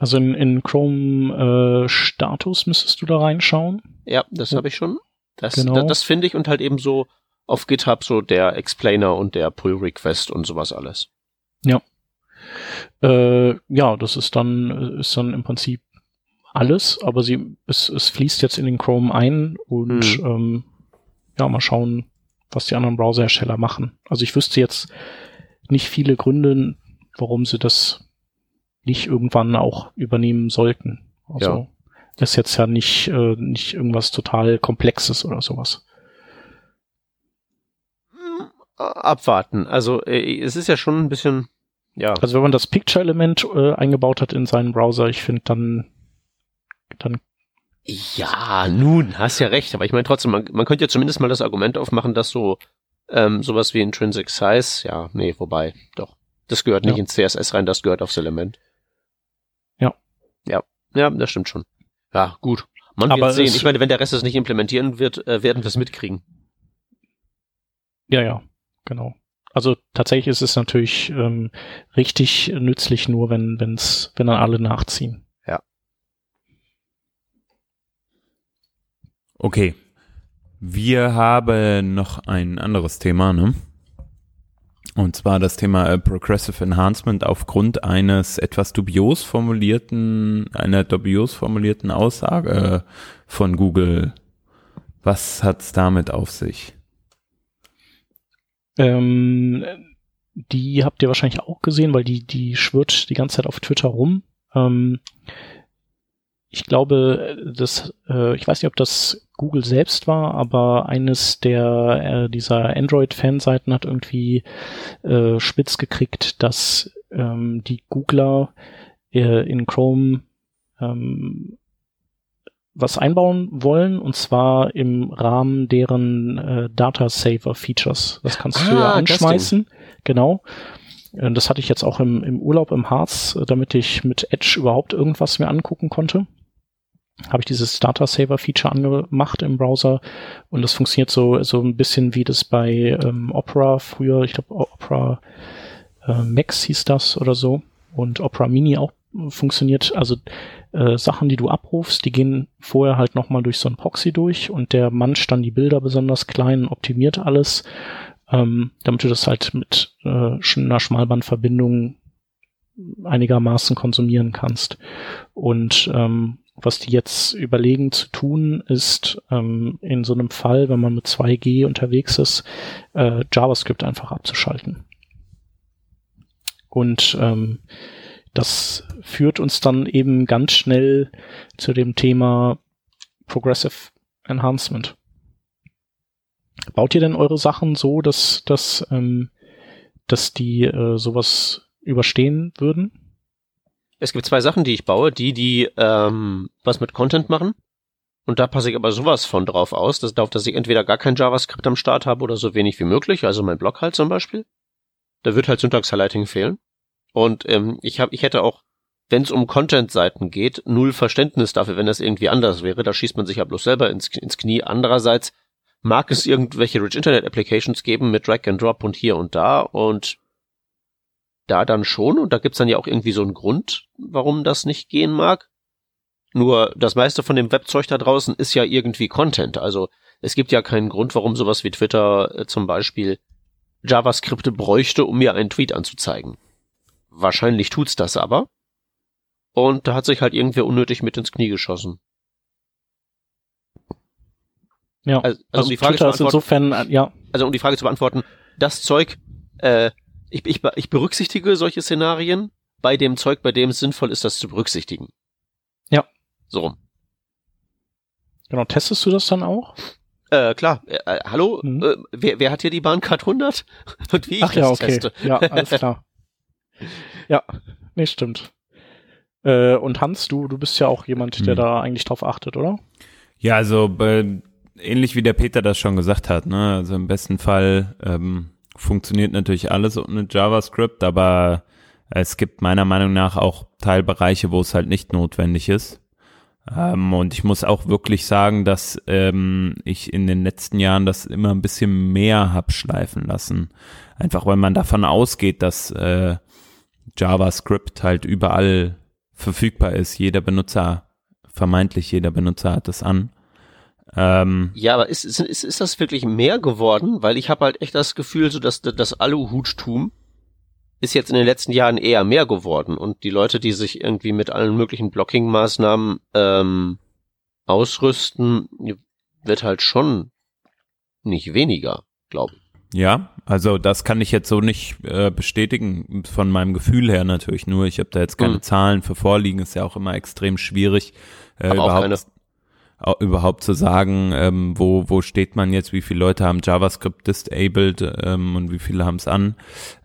Also in, in Chrome äh, Status müsstest du da reinschauen. Ja, das habe ich schon. Das, genau. das, das finde ich und halt eben so auf GitHub so der Explainer und der Pull Request und sowas alles. Ja. Äh, ja, das ist dann ist dann im Prinzip alles, aber sie es, es fließt jetzt in den Chrome ein und hm. ähm, ja, mal schauen, was die anderen Browserhersteller machen. Also ich wüsste jetzt nicht viele Gründe, warum sie das nicht irgendwann auch übernehmen sollten. Also ja. das ist jetzt ja nicht, äh, nicht irgendwas total Komplexes oder sowas. Abwarten. Also äh, es ist ja schon ein bisschen, ja. Also wenn man das Picture-Element äh, eingebaut hat in seinen Browser, ich finde dann, dann ja, nun, hast ja recht, aber ich meine trotzdem, man, man könnte ja zumindest mal das Argument aufmachen, dass so ähm, sowas wie Intrinsic Size, ja, nee, wobei, doch, das gehört nicht ja. ins CSS rein, das gehört aufs Element. Ja, das stimmt schon. Ja, gut. Man wird sehen. Ich meine, wenn der Rest es nicht implementieren wird, äh, werden wir es mitkriegen. Ja, ja, genau. Also tatsächlich ist es natürlich ähm, richtig nützlich nur, wenn wenn's, wenn dann alle nachziehen. Ja. Okay. Wir haben noch ein anderes Thema, ne? Und zwar das Thema äh, Progressive Enhancement aufgrund eines etwas dubios formulierten, einer dubios formulierten Aussage äh, von Google. Was hat's damit auf sich? Ähm, die habt ihr wahrscheinlich auch gesehen, weil die, die schwirrt die ganze Zeit auf Twitter rum. Ähm, ich glaube, das, äh, ich weiß nicht, ob das Google selbst war, aber eines der äh, dieser Android-Fanseiten hat irgendwie äh, spitz gekriegt, dass ähm, die Googler äh, in Chrome ähm, was einbauen wollen und zwar im Rahmen deren äh, Data Saver Features. Das kannst ah, du ja anschmeißen. Genau. Äh, das hatte ich jetzt auch im, im Urlaub im Harz, äh, damit ich mit Edge überhaupt irgendwas mir angucken konnte habe ich dieses Data Saver Feature angemacht im Browser und das funktioniert so so ein bisschen wie das bei ähm, Opera früher, ich glaube Opera äh, Max hieß das oder so und Opera Mini auch funktioniert. Also äh, Sachen, die du abrufst, die gehen vorher halt nochmal durch so ein Proxy durch und der mancht dann die Bilder besonders klein, optimiert alles, ähm, damit du das halt mit äh, einer Schmalbandverbindung einigermaßen konsumieren kannst. Und ähm, was die jetzt überlegen zu tun, ist ähm, in so einem Fall, wenn man mit 2G unterwegs ist, äh, JavaScript einfach abzuschalten. Und ähm, das führt uns dann eben ganz schnell zu dem Thema Progressive Enhancement. Baut ihr denn eure Sachen so, dass, dass, ähm, dass die äh, sowas überstehen würden? Es gibt zwei Sachen, die ich baue, die, die ähm, was mit Content machen. Und da passe ich aber sowas von drauf aus, dass, darauf, dass ich entweder gar kein JavaScript am Start habe oder so wenig wie möglich, also mein Blog halt zum Beispiel. Da wird halt Syntax-Highlighting fehlen. Und ähm, ich, hab, ich hätte auch, wenn es um Content-Seiten geht, null Verständnis dafür, wenn das irgendwie anders wäre. Da schießt man sich ja bloß selber ins, ins Knie. Andererseits mag es irgendwelche Rich Internet Applications geben mit Drag and Drop und hier und da und da dann schon und da gibt's dann ja auch irgendwie so einen Grund, warum das nicht gehen mag. Nur das meiste von dem Webzeug da draußen ist ja irgendwie Content. Also es gibt ja keinen Grund, warum sowas wie Twitter äh, zum Beispiel JavaScripte bräuchte, um mir einen Tweet anzuzeigen. Wahrscheinlich tut's das aber. Und da hat sich halt irgendwer unnötig mit ins Knie geschossen. Ja, also, also, also um die Frage Twitter zu beantworten, insofern, äh, ja. Also um die Frage zu beantworten, das Zeug äh, ich, ich, ich berücksichtige solche Szenarien bei dem Zeug, bei dem es sinnvoll ist, das zu berücksichtigen. Ja. So rum. Genau, testest du das dann auch? Äh, klar. Äh, äh hallo? Mhm. Äh, wer, wer hat hier die Bahncard 100? [LAUGHS] Und wie ich Ach, das ja, okay. teste? Ja, alles klar. ja, nee, stimmt. Äh, und Hans, du, du bist ja auch jemand, der mhm. da eigentlich drauf achtet, oder? Ja, also äh, ähnlich wie der Peter das schon gesagt hat, ne? Also im besten Fall ähm, funktioniert natürlich alles ohne JavaScript, aber es gibt meiner Meinung nach auch Teilbereiche, wo es halt nicht notwendig ist. Ähm, und ich muss auch wirklich sagen, dass ähm, ich in den letzten Jahren das immer ein bisschen mehr hab schleifen lassen. Einfach weil man davon ausgeht, dass äh, JavaScript halt überall verfügbar ist. Jeder Benutzer, vermeintlich jeder Benutzer hat das an. Ähm, ja, aber ist, ist, ist, ist das wirklich mehr geworden? Weil ich habe halt echt das Gefühl, so dass das Aluhuttum ist jetzt in den letzten Jahren eher mehr geworden und die Leute, die sich irgendwie mit allen möglichen Blocking-Maßnahmen ähm, ausrüsten, wird halt schon nicht weniger, glaube ich. Ja, also das kann ich jetzt so nicht äh, bestätigen, von meinem Gefühl her natürlich nur. Ich habe da jetzt keine hm. Zahlen für vorliegen, ist ja auch immer extrem schwierig, äh, überhaupt überhaupt zu sagen, ähm, wo, wo steht man jetzt, wie viele Leute haben JavaScript disabled ähm, und wie viele haben es an.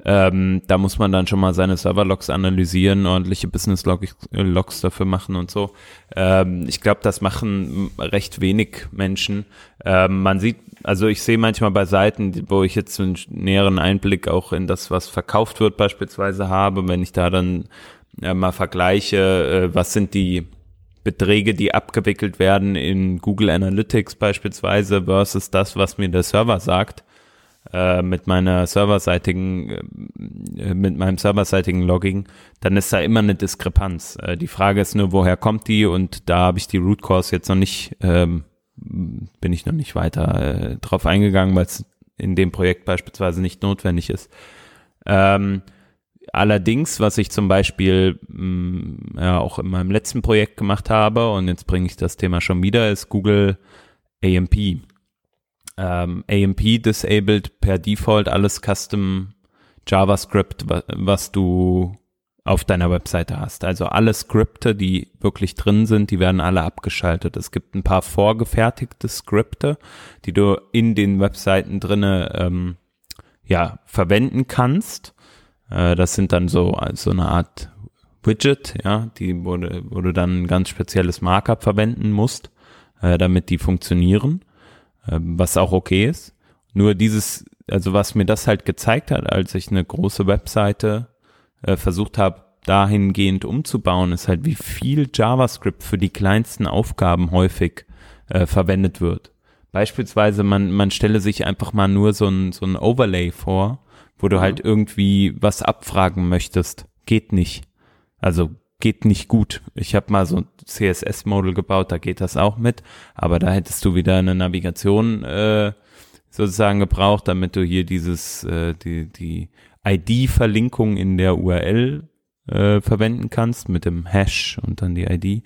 Ähm, da muss man dann schon mal seine Server-Logs analysieren, ordentliche Business-Logs dafür machen und so. Ähm, ich glaube, das machen recht wenig Menschen. Ähm, man sieht, also ich sehe manchmal bei Seiten, wo ich jetzt einen näheren Einblick auch in das, was verkauft wird beispielsweise habe, wenn ich da dann ja, mal vergleiche, äh, was sind die Beträge, die abgewickelt werden in Google Analytics beispielsweise versus das, was mir der Server sagt, äh, mit meiner serverseitigen, äh, mit meinem serverseitigen Logging, dann ist da immer eine Diskrepanz. Äh, die Frage ist nur, woher kommt die? Und da habe ich die Root Cause jetzt noch nicht, ähm, bin ich noch nicht weiter äh, drauf eingegangen, weil es in dem Projekt beispielsweise nicht notwendig ist. Ähm, allerdings, was ich zum Beispiel mh, mm, ja auch in meinem letzten Projekt gemacht habe, und jetzt bringe ich das Thema schon wieder, ist Google AMP ähm, AMP disabled per Default alles Custom JavaScript, was du auf deiner Webseite hast. Also alle Skripte, die wirklich drin sind, die werden alle abgeschaltet. Es gibt ein paar vorgefertigte Skripte, die du in den Webseiten drinne ähm, ja verwenden kannst. Äh, das sind dann so so eine Art Widget, ja, die wo wo du dann ein ganz spezielles Markup verwenden musst, äh, damit die funktionieren. Was auch okay ist. Nur dieses, also was mir das halt gezeigt hat, als ich eine große Webseite äh, versucht habe, dahingehend umzubauen, ist halt, wie viel JavaScript für die kleinsten Aufgaben häufig äh, verwendet wird. Beispielsweise, man, man stelle sich einfach mal nur so ein, so ein Overlay vor, wo du mhm. halt irgendwie was abfragen möchtest. Geht nicht. Also geht nicht gut. Ich habe mal so ein CSS-Model gebaut, da geht das auch mit, aber da hättest du wieder eine Navigation äh, sozusagen gebraucht, damit du hier dieses äh, die die ID-Verlinkung in der URL äh, verwenden kannst mit dem Hash und dann die ID.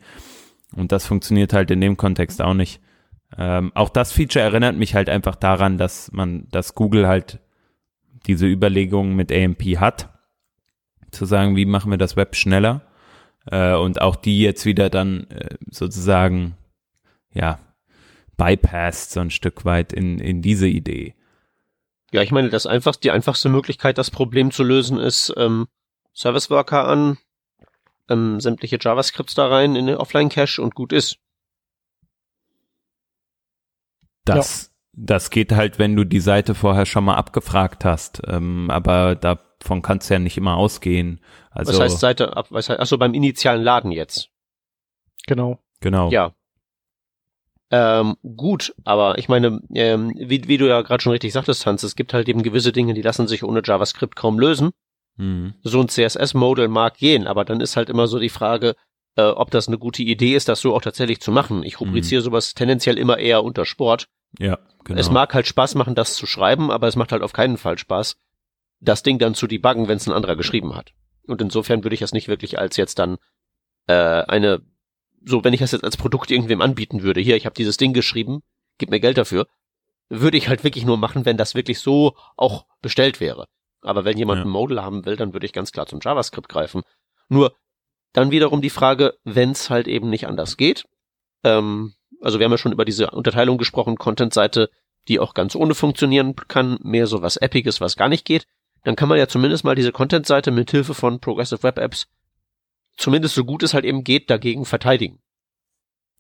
Und das funktioniert halt in dem Kontext auch nicht. Ähm, auch das Feature erinnert mich halt einfach daran, dass man, dass Google halt diese Überlegungen mit AMP hat, zu sagen, wie machen wir das Web schneller äh, und auch die jetzt wieder dann äh, sozusagen, ja, bypasst so ein Stück weit in, in diese Idee. Ja, ich meine, das einfach, die einfachste Möglichkeit, das Problem zu lösen, ist ähm, Service Worker an, ähm, sämtliche JavaScripts da rein in den Offline-Cache und gut ist. Das, ja. Das geht halt, wenn du die Seite vorher schon mal abgefragt hast. Ähm, aber davon kannst du ja nicht immer ausgehen. Also, was heißt Seite ab? Was heißt, achso, beim initialen Laden jetzt. Genau. Genau. Ja. Ähm, gut, aber ich meine, ähm, wie, wie du ja gerade schon richtig sagtest, Hans, es gibt halt eben gewisse Dinge, die lassen sich ohne JavaScript kaum lösen. Mhm. So ein CSS-Model mag gehen, aber dann ist halt immer so die Frage, äh, ob das eine gute Idee ist, das so auch tatsächlich zu machen. Ich rubriziere mhm. sowas tendenziell immer eher unter Sport. Ja, genau. Es mag halt Spaß machen, das zu schreiben, aber es macht halt auf keinen Fall Spaß, das Ding dann zu debuggen, wenn es ein anderer geschrieben hat. Und insofern würde ich das nicht wirklich als jetzt dann äh, eine, so wenn ich das jetzt als Produkt irgendwem anbieten würde, hier, ich habe dieses Ding geschrieben, gib mir Geld dafür, würde ich halt wirklich nur machen, wenn das wirklich so auch bestellt wäre. Aber wenn jemand ja. ein Modal haben will, dann würde ich ganz klar zum JavaScript greifen. Nur dann wiederum die Frage, wenn es halt eben nicht anders geht. Ähm, also wir haben ja schon über diese Unterteilung gesprochen, Content-Seite, die auch ganz ohne funktionieren kann, mehr so was Epiges, was gar nicht geht dann kann man ja zumindest mal diese Content-Seite mit Hilfe von Progressive Web Apps zumindest so gut es halt eben geht dagegen verteidigen.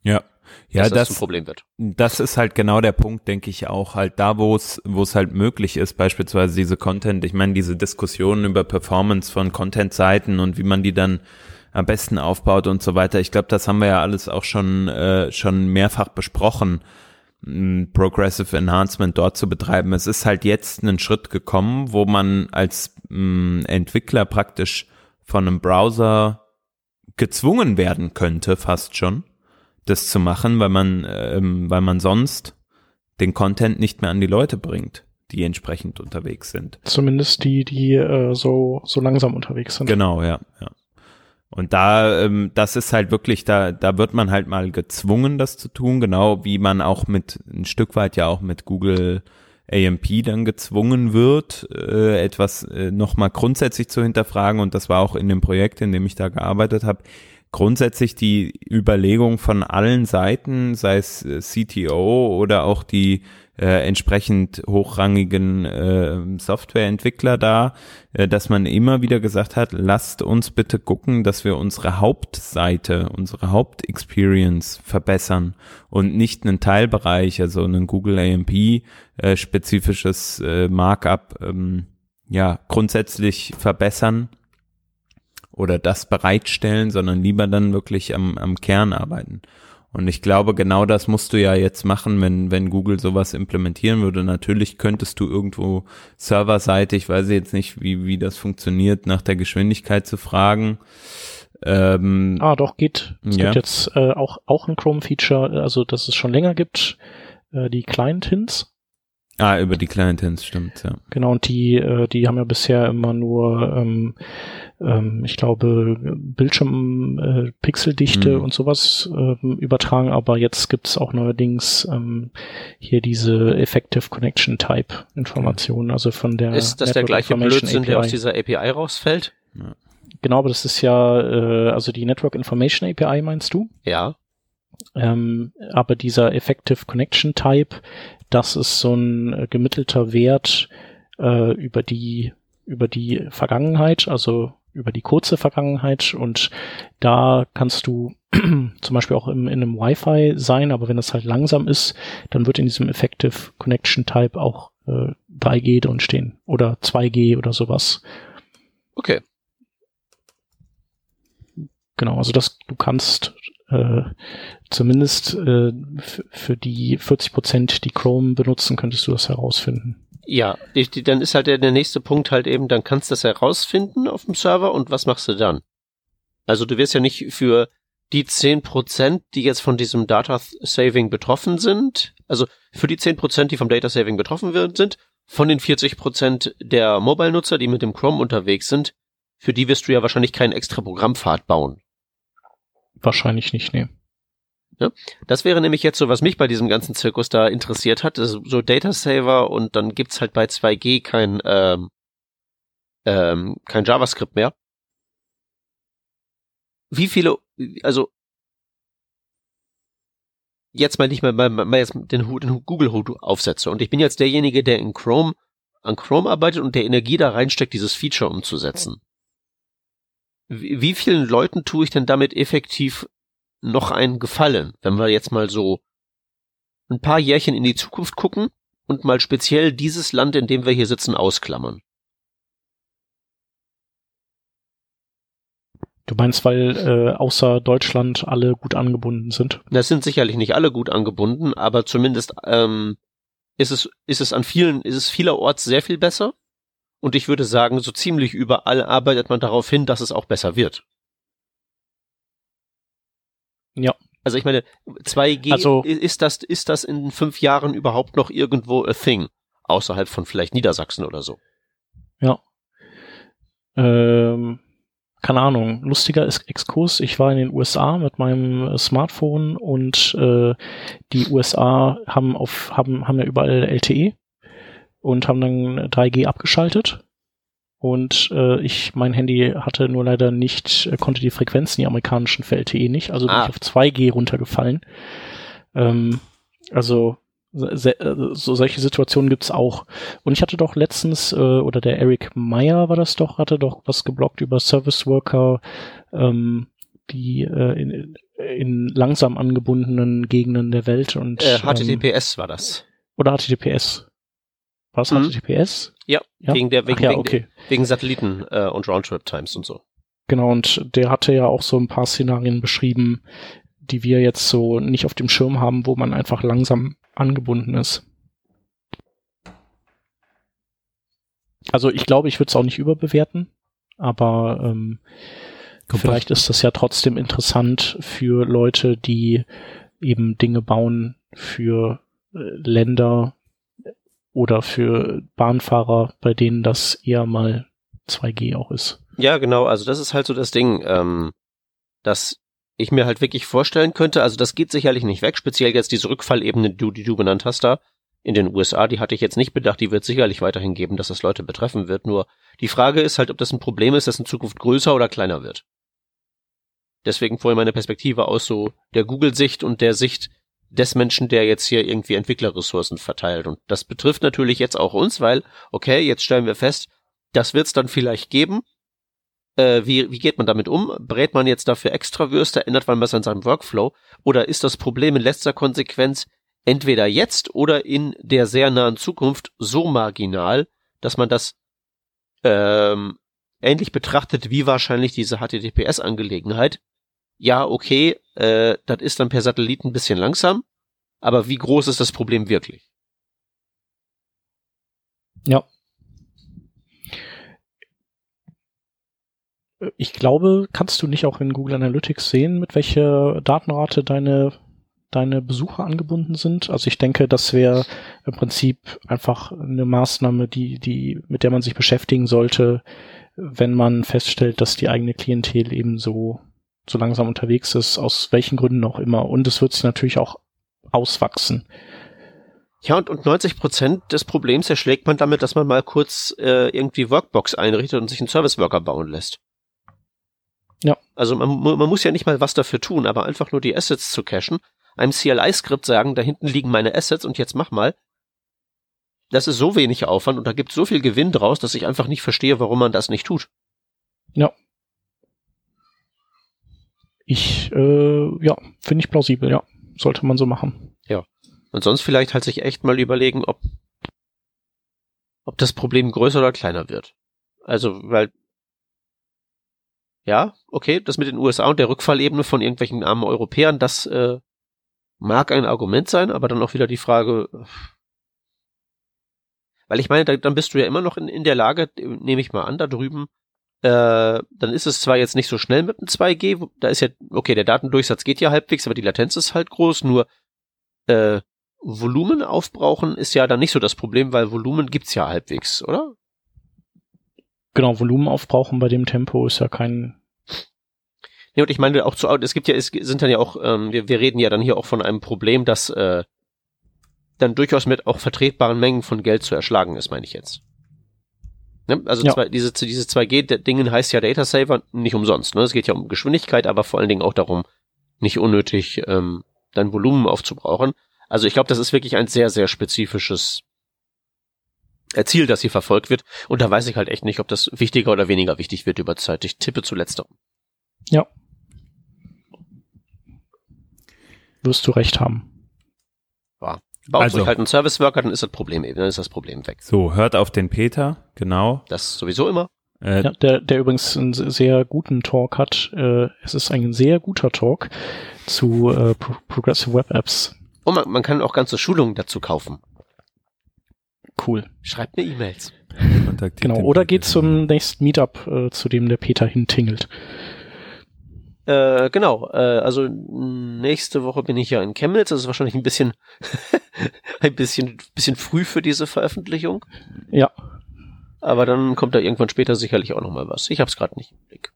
Ja. Ja, dass das, das ein Problem wird. Das ist halt genau der Punkt, denke ich auch, halt da, wo es, wo es halt möglich ist, beispielsweise diese Content, ich meine, diese Diskussionen über Performance von Content-Seiten und wie man die dann am besten aufbaut und so weiter. Ich glaube, das haben wir ja alles auch schon, äh, schon mehrfach besprochen. Progressive Enhancement dort zu betreiben. Es ist halt jetzt ein Schritt gekommen, wo man als mh, Entwickler praktisch von einem Browser gezwungen werden könnte, fast schon, das zu machen, weil man, ähm, weil man sonst den Content nicht mehr an die Leute bringt, die entsprechend unterwegs sind. Zumindest die, die äh, so, so langsam unterwegs sind. Genau, ja, ja. Und da, ähm, das ist halt wirklich, da, da wird man halt mal gezwungen, das zu tun, genau wie man auch mit ein Stück weit ja auch mit Google AMP dann gezwungen wird, äh, etwas äh, nochmal grundsätzlich zu hinterfragen. Und das war auch in dem Projekt, in dem ich da gearbeitet habe, grundsätzlich die Überlegung von allen Seiten, sei es äh, CTO oder auch die äh, entsprechend hochrangigen äh, Softwareentwickler da, äh, dass man immer wieder gesagt hat, lasst uns bitte gucken, dass wir unsere Hauptseite, unsere Hauptexperience verbessern und nicht einen Teilbereich, also einen Google AMP äh, spezifisches äh, Markup ähm, ja grundsätzlich verbessern oder das bereitstellen, sondern lieber dann wirklich am, am Kern arbeiten. Und ich glaube, genau das musst du ja jetzt machen, wenn, wenn Google sowas implementieren würde. Natürlich könntest du irgendwo serverseitig, weiß ich jetzt nicht, wie, wie das funktioniert, nach der Geschwindigkeit zu fragen. Ähm, ah, doch, geht. Es ja. gibt jetzt äh, auch, auch ein Chrome-Feature, also dass es schon länger gibt, äh, die Client-Hints. Ah, über die Client-Hints, stimmt, ja. Genau, und die, äh, die haben ja bisher immer nur, ähm, ähm, ich glaube, Bildschirm-Pixeldichte äh, und sowas ähm, übertragen, aber jetzt gibt's auch neuerdings ähm, hier diese Effective Connection Type Informationen, also von der Ist das Network der gleiche Blödsinn, API. der aus dieser API rausfällt? Ja. Genau, aber das ist ja, äh, also die Network Information API meinst du? Ja. Ähm, aber dieser Effective Connection Type, das ist so ein äh, gemittelter Wert äh, über die über die Vergangenheit, also über die kurze Vergangenheit und da kannst du [CLEARS THROAT] zum Beispiel auch im, in einem Wi-Fi sein, aber wenn das halt langsam ist, dann wird in diesem Effective Connection Type auch äh, 3G drin stehen oder 2G oder sowas. Okay. Genau, also das du kannst äh, zumindest äh, für die 40 Prozent, die Chrome benutzen, könntest du das herausfinden. Ja, die, dann ist halt der, der nächste Punkt halt eben, dann kannst du das herausfinden auf dem Server und was machst du dann? Also du wirst ja nicht für die 10 Prozent, die jetzt von diesem Data Saving betroffen sind, also für die 10 Prozent, die vom Data Saving betroffen sind, von den 40 Prozent der Mobile-Nutzer, die mit dem Chrome unterwegs sind, für die wirst du ja wahrscheinlich keinen extra Programmpfad bauen. Wahrscheinlich nicht, nee. Ja, das wäre nämlich jetzt so, was mich bei diesem ganzen Zirkus da interessiert hat, ist so Data Saver und dann gibt's halt bei 2G kein, ähm, ähm, kein JavaScript mehr. Wie viele, also jetzt mal nicht mehr mal, mal jetzt den, den Google-Hut aufsetze. Und ich bin jetzt derjenige, der in Chrome an Chrome arbeitet und der Energie da reinsteckt, dieses Feature umzusetzen. Wie vielen Leuten tue ich denn damit effektiv noch einen Gefallen, wenn wir jetzt mal so ein paar Jährchen in die Zukunft gucken und mal speziell dieses Land, in dem wir hier sitzen, ausklammern? Du meinst, weil äh, außer Deutschland alle gut angebunden sind? Das sind sicherlich nicht alle gut angebunden, aber zumindest ähm, ist es ist es an vielen ist es vielerorts sehr viel besser. Und ich würde sagen, so ziemlich überall arbeitet man darauf hin, dass es auch besser wird. Ja. Also ich meine, 2G, also, ist das, ist das in fünf Jahren überhaupt noch irgendwo a thing? Außerhalb von vielleicht Niedersachsen oder so. Ja. Ähm, keine Ahnung, lustiger Exkurs. Ich war in den USA mit meinem Smartphone und äh, die USA haben auf haben haben ja überall LTE und haben dann 3G abgeschaltet. Und äh, ich, mein Handy hatte nur leider nicht, äh, konnte die Frequenzen, die amerikanischen für LTE nicht, also bin ah. ich auf 2G runtergefallen. Ähm, also äh, so solche Situationen gibt's auch. Und ich hatte doch letztens, äh, oder der Eric Meyer war das doch, hatte doch was geblockt über Service Worker, ähm, die äh, in, in langsam angebundenen Gegenden der Welt und äh, HTTPS ähm, war das. Oder HTTPS. Was, mhm. HTTPS? Ja, ja, wegen der wegen, ja, okay. wegen, wegen Satelliten äh, und Roundtrip-Times und so. Genau, und der hatte ja auch so ein paar Szenarien beschrieben, die wir jetzt so nicht auf dem Schirm haben, wo man einfach langsam angebunden ist. Also ich glaube, ich würde es auch nicht überbewerten, aber ähm, vielleicht ist das ja trotzdem interessant für Leute, die eben Dinge bauen für äh, Länder, oder für Bahnfahrer, bei denen das eher mal 2G auch ist. Ja, genau. Also das ist halt so das Ding, ähm, dass ich mir halt wirklich vorstellen könnte. Also das geht sicherlich nicht weg. Speziell jetzt diese Rückfallebene, die du, die du benannt hast da in den USA, die hatte ich jetzt nicht bedacht. Die wird sicherlich weiterhin geben, dass das Leute betreffen wird. Nur die Frage ist halt, ob das ein Problem ist, das in Zukunft größer oder kleiner wird. Deswegen vorhin meine Perspektive aus so der Google-Sicht und der Sicht des Menschen, der jetzt hier irgendwie Entwicklerressourcen verteilt. Und das betrifft natürlich jetzt auch uns, weil, okay, jetzt stellen wir fest, das wird es dann vielleicht geben. Äh, wie, wie geht man damit um? Brät man jetzt dafür extra Würste, ändert man was an seinem Workflow? Oder ist das Problem in letzter Konsequenz entweder jetzt oder in der sehr nahen Zukunft so marginal, dass man das ähm, ähnlich betrachtet wie wahrscheinlich diese HTTPS-Angelegenheit, ja, okay, äh, das ist dann per Satellit ein bisschen langsam, aber wie groß ist das Problem wirklich? Ja. Ich glaube, kannst du nicht auch in Google Analytics sehen, mit welcher Datenrate deine, deine Besucher angebunden sind? Also ich denke, das wäre im Prinzip einfach eine Maßnahme, die, die, mit der man sich beschäftigen sollte, wenn man feststellt, dass die eigene Klientel eben so, so langsam unterwegs ist, aus welchen Gründen auch immer. Und es wird sich natürlich auch auswachsen. Ja, und, und 90 Prozent des Problems erschlägt man damit, dass man mal kurz äh, irgendwie Workbox einrichtet und sich einen Service Worker bauen lässt. Ja. Also man, man muss ja nicht mal was dafür tun, aber einfach nur die Assets zu cachen, einem CLI-Skript sagen, da hinten liegen meine Assets und jetzt mach mal. Das ist so wenig Aufwand und da gibt so viel Gewinn draus, dass ich einfach nicht verstehe, warum man das nicht tut. Ja. Ich, äh, ja, finde ich plausibel, ja. Sollte man so machen. Ja. Und sonst vielleicht halt sich echt mal überlegen, ob, ob das Problem größer oder kleiner wird. Also, weil ja, okay, das mit den USA und der Rückfallebene von irgendwelchen armen Europäern, das äh, mag ein Argument sein, aber dann auch wieder die Frage, weil ich meine, da, dann bist du ja immer noch in, in der Lage, nehme ich mal an, da drüben, äh, dann ist es zwar jetzt nicht so schnell mit dem 2G, da ist ja, okay, der Datendurchsatz geht ja halbwegs, aber die Latenz ist halt groß, nur äh, Volumen aufbrauchen ist ja dann nicht so das Problem, weil Volumen gibt's ja halbwegs, oder? Genau, Volumen aufbrauchen bei dem Tempo ist ja kein Nee, und ich meine auch zu, es gibt ja, es sind dann ja auch, ähm, wir, wir reden ja dann hier auch von einem Problem, das äh, dann durchaus mit auch vertretbaren Mengen von Geld zu erschlagen ist, meine ich jetzt. Ne? Also ja. zwei, diese, diese 2G-Dingen heißt ja Data Saver nicht umsonst. Ne? Es geht ja um Geschwindigkeit, aber vor allen Dingen auch darum, nicht unnötig ähm, dann Volumen aufzubrauchen. Also ich glaube, das ist wirklich ein sehr, sehr spezifisches Ziel, das hier verfolgt wird. Und da weiß ich halt echt nicht, ob das wichtiger oder weniger wichtig wird über Zeit. Ich tippe zu letzterem. Ja. Wirst du recht haben. Baut also, euch halt einen Service Worker, dann ist das Problem eben, dann ist das Problem weg. So, hört auf den Peter, genau. Das sowieso immer. Äh, ja, der, der übrigens einen sehr guten Talk hat. Äh, es ist ein sehr guter Talk zu äh, Pro Progressive Web Apps. Und man, man kann auch ganze Schulungen dazu kaufen. Cool. Schreibt mir E-Mails. Genau, oder geht zum nächsten Meetup, äh, zu dem der Peter hintingelt. Äh, genau, äh, also nächste Woche bin ich ja in Chemnitz, das ist wahrscheinlich ein bisschen [LAUGHS] ein bisschen bisschen früh für diese Veröffentlichung. Ja. Aber dann kommt da irgendwann später sicherlich auch noch mal was. Ich hab's gerade nicht im Blick.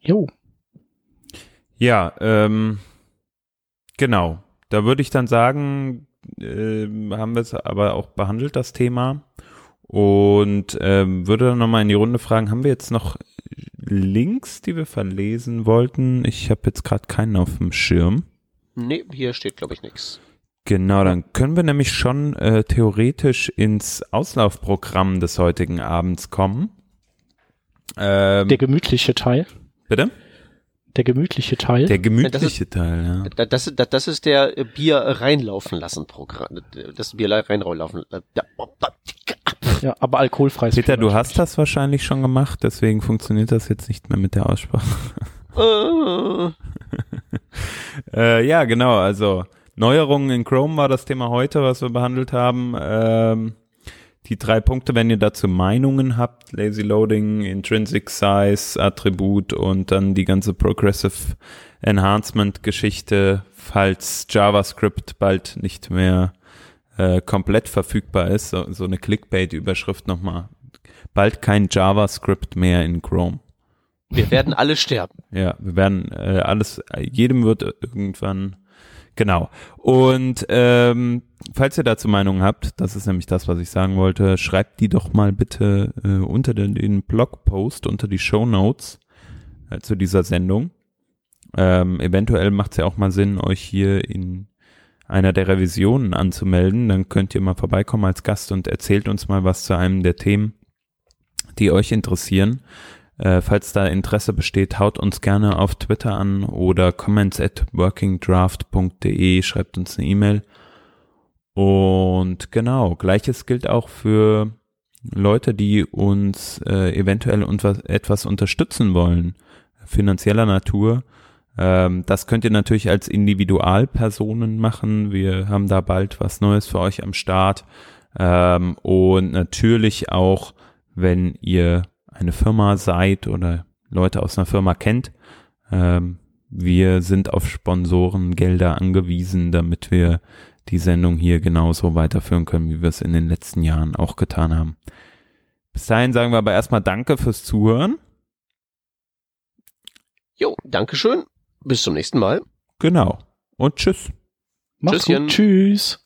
Jo. Ja, ähm, genau. Da würde ich dann sagen, äh, haben wir es aber auch behandelt, das Thema. Und ähm, würde dann nochmal in die Runde fragen, haben wir jetzt noch Links, die wir verlesen wollten? Ich habe jetzt gerade keinen auf dem Schirm. Nee, hier steht, glaube ich, nichts. Genau, dann können wir nämlich schon äh, theoretisch ins Auslaufprogramm des heutigen Abends kommen. Ähm, Der gemütliche Teil. Bitte? Der gemütliche Teil. Der gemütliche ist, Teil, ja. Das, das, das ist der Bier reinlaufen lassen Programm. Das Bier reinlaufen. Ja, aber alkoholfrei. Peter, du hast das wahrscheinlich schon gemacht, deswegen funktioniert das jetzt nicht mehr mit der Aussprache. [LAUGHS] äh ja, genau. Also Neuerungen in Chrome war das Thema heute, was wir behandelt haben. Ähm, die drei Punkte, wenn ihr dazu Meinungen habt, Lazy Loading, Intrinsic Size, Attribut und dann die ganze Progressive Enhancement Geschichte, falls JavaScript bald nicht mehr äh, komplett verfügbar ist, so, so eine Clickbait-Überschrift nochmal. Bald kein JavaScript mehr in Chrome. Wir werden alle sterben. [LAUGHS] Ja, wir werden äh, alles, jedem wird irgendwann Genau. Und ähm, falls ihr dazu Meinungen habt, das ist nämlich das, was ich sagen wollte, schreibt die doch mal bitte äh, unter den, den Blogpost, unter die Show Notes äh, zu dieser Sendung. Ähm, eventuell macht es ja auch mal Sinn, euch hier in einer der Revisionen anzumelden. Dann könnt ihr mal vorbeikommen als Gast und erzählt uns mal was zu einem der Themen, die euch interessieren. Äh, falls da Interesse besteht, haut uns gerne auf Twitter an oder comments at workingdraft.de, schreibt uns eine E-Mail. Und genau, gleiches gilt auch für Leute, die uns äh, eventuell etwas unterstützen wollen. finanzieller Natur. Ähm, das könnt ihr natürlich als Individualpersonen machen. Wir haben da bald was Neues für euch am Start. Ähm, und natürlich auch, wenn ihr eine Firma seid oder Leute aus einer Firma kennt. Ähm, wir sind auf Sponsorengelder angewiesen, damit wir die Sendung hier genauso weiterführen können, wie wir es in den letzten Jahren auch getan haben. Bis dahin sagen wir aber erstmal Danke fürs Zuhören. Jo, Dankeschön. Bis zum nächsten Mal. Genau. Und tschüss. Mach's gut. Tschüss.